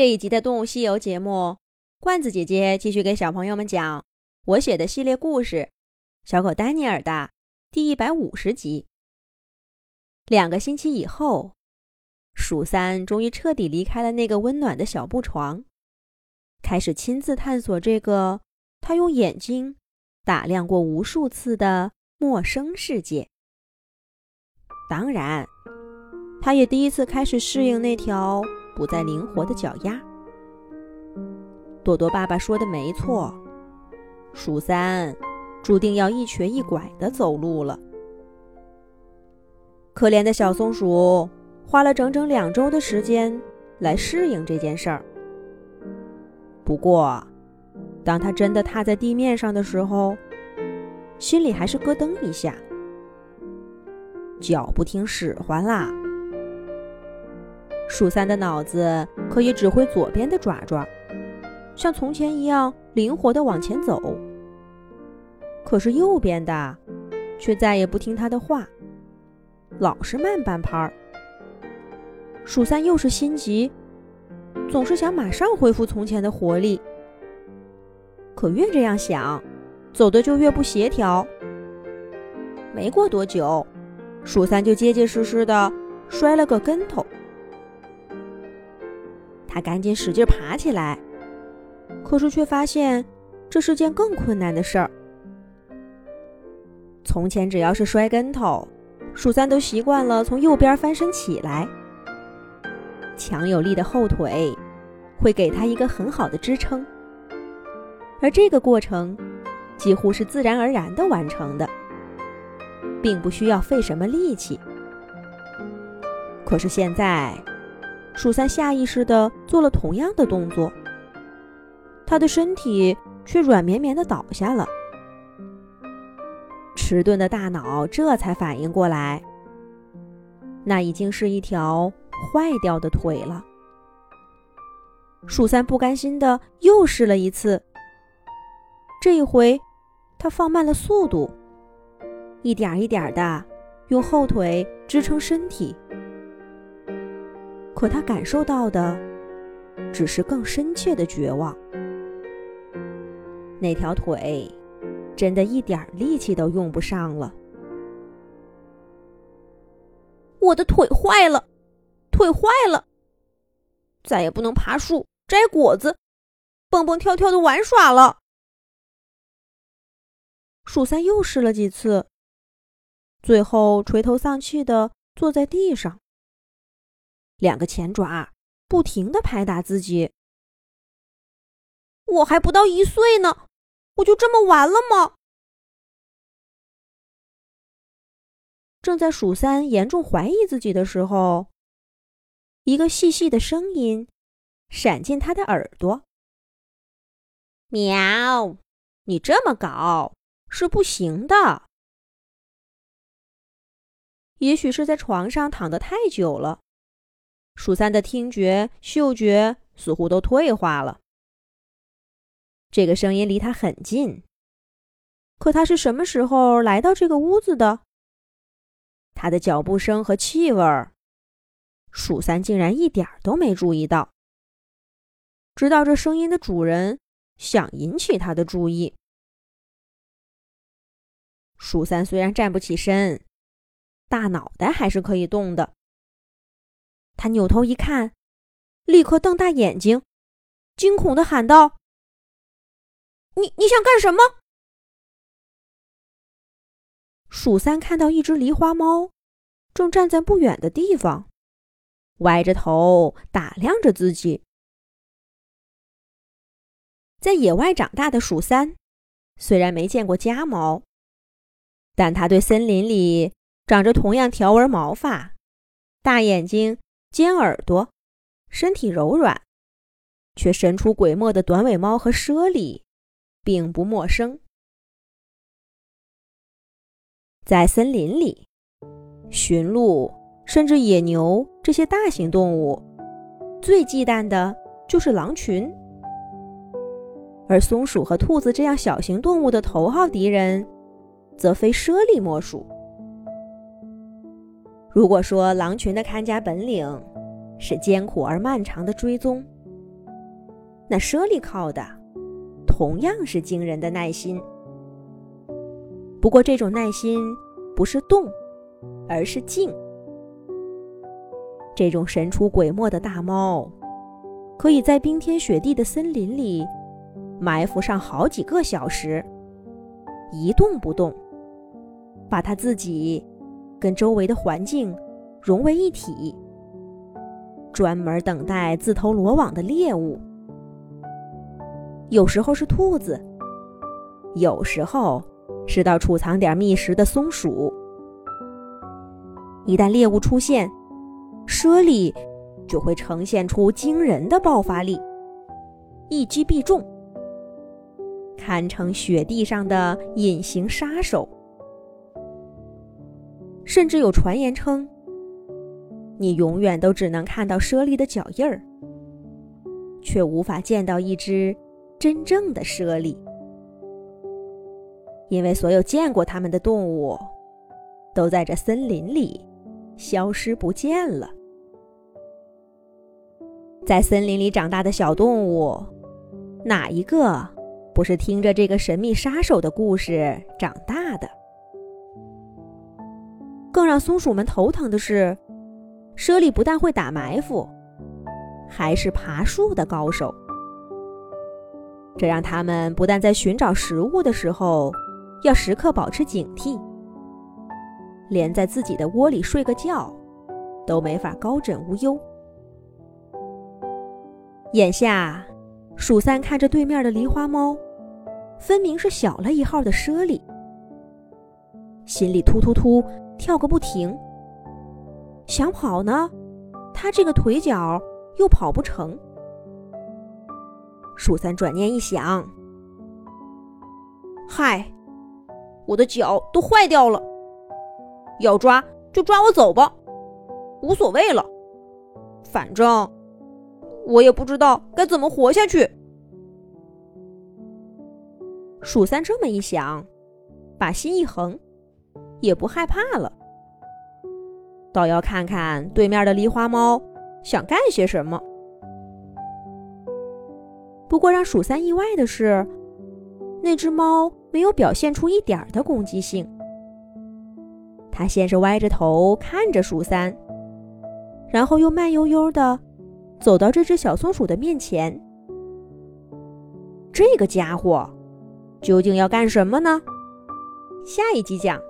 这一集的《动物西游》节目，罐子姐姐继续给小朋友们讲我写的系列故事《小狗丹尼尔》的第一百五十集。两个星期以后，鼠三终于彻底离开了那个温暖的小布床，开始亲自探索这个他用眼睛打量过无数次的陌生世界。当然，他也第一次开始适应那条。不再灵活的脚丫。朵朵爸爸说的没错，鼠三注定要一瘸一拐的走路了。可怜的小松鼠花了整整两周的时间来适应这件事儿。不过，当他真的踏在地面上的时候，心里还是咯噔一下，脚不听使唤啦。鼠三的脑子可以指挥左边的爪爪，像从前一样灵活地往前走。可是右边的却再也不听他的话，老是慢半拍儿。鼠三又是心急，总是想马上恢复从前的活力。可越这样想，走的就越不协调。没过多久，鼠三就结结实实的摔了个跟头。他赶紧使劲爬起来，可是却发现这是件更困难的事儿。从前只要是摔跟头，鼠三都习惯了从右边翻身起来，强有力的后腿会给他一个很好的支撑，而这个过程几乎是自然而然的完成的，并不需要费什么力气。可是现在。鼠三下意识地做了同样的动作，他的身体却软绵绵地倒下了。迟钝的大脑这才反应过来，那已经是一条坏掉的腿了。鼠三不甘心地又试了一次，这一回，他放慢了速度，一点一点地用后腿支撑身体。可他感受到的，只是更深切的绝望。那条腿，真的一点力气都用不上了。我的腿坏了，腿坏了，再也不能爬树、摘果子、蹦蹦跳跳的玩耍了。鼠三又试了几次，最后垂头丧气的坐在地上。两个前爪不停的拍打自己。我还不到一岁呢，我就这么完了吗？正在鼠三严重怀疑自己的时候，一个细细的声音闪进他的耳朵：“喵，你这么搞是不行的。也许是在床上躺得太久了。”鼠三的听觉、嗅觉似乎都退化了。这个声音离他很近，可他是什么时候来到这个屋子的？他的脚步声和气味儿，鼠三竟然一点都没注意到。直到这声音的主人想引起他的注意，鼠三虽然站不起身，大脑袋还是可以动的。他扭头一看，立刻瞪大眼睛，惊恐的喊道：“你你想干什么？”鼠三看到一只狸花猫，正站在不远的地方，歪着头打量着自己。在野外长大的鼠三，虽然没见过家猫，但他对森林里长着同样条纹毛发、大眼睛。尖耳朵，身体柔软，却神出鬼没的短尾猫和猞猁，并不陌生。在森林里，驯鹿甚至野牛这些大型动物，最忌惮的就是狼群，而松鼠和兔子这样小型动物的头号敌人，则非猞猁莫属。如果说狼群的看家本领是艰苦而漫长的追踪，那猞猁靠的同样是惊人的耐心。不过这种耐心不是动，而是静。这种神出鬼没的大猫，可以在冰天雪地的森林里埋伏上好几个小时，一动不动，把它自己跟周围的环境融为一体，专门等待自投罗网的猎物。有时候是兔子，有时候是到储藏点觅食的松鼠。一旦猎物出现，猞猁就会呈现出惊人的爆发力，一击必中，堪称雪地上的隐形杀手。甚至有传言称，你永远都只能看到猞猁的脚印儿，却无法见到一只真正的猞猁，因为所有见过它们的动物，都在这森林里消失不见了。在森林里长大的小动物，哪一个不是听着这个神秘杀手的故事长大的？更让松鼠们头疼的是，猞猁不但会打埋伏，还是爬树的高手。这让他们不但在寻找食物的时候要时刻保持警惕，连在自己的窝里睡个觉都没法高枕无忧。眼下，鼠三看着对面的狸花猫，分明是小了一号的猞猁，心里突突突跳个不停。想跑呢，他这个腿脚又跑不成。鼠三转念一想，嗨，我的脚都坏掉了，要抓就抓我走吧，无所谓了，反正。我也不知道该怎么活下去。鼠三这么一想，把心一横，也不害怕了，倒要看看对面的狸花猫想干些什么。不过让鼠三意外的是，那只猫没有表现出一点的攻击性。它先是歪着头看着鼠三，然后又慢悠悠的。走到这只小松鼠的面前，这个家伙究竟要干什么呢？下一集讲。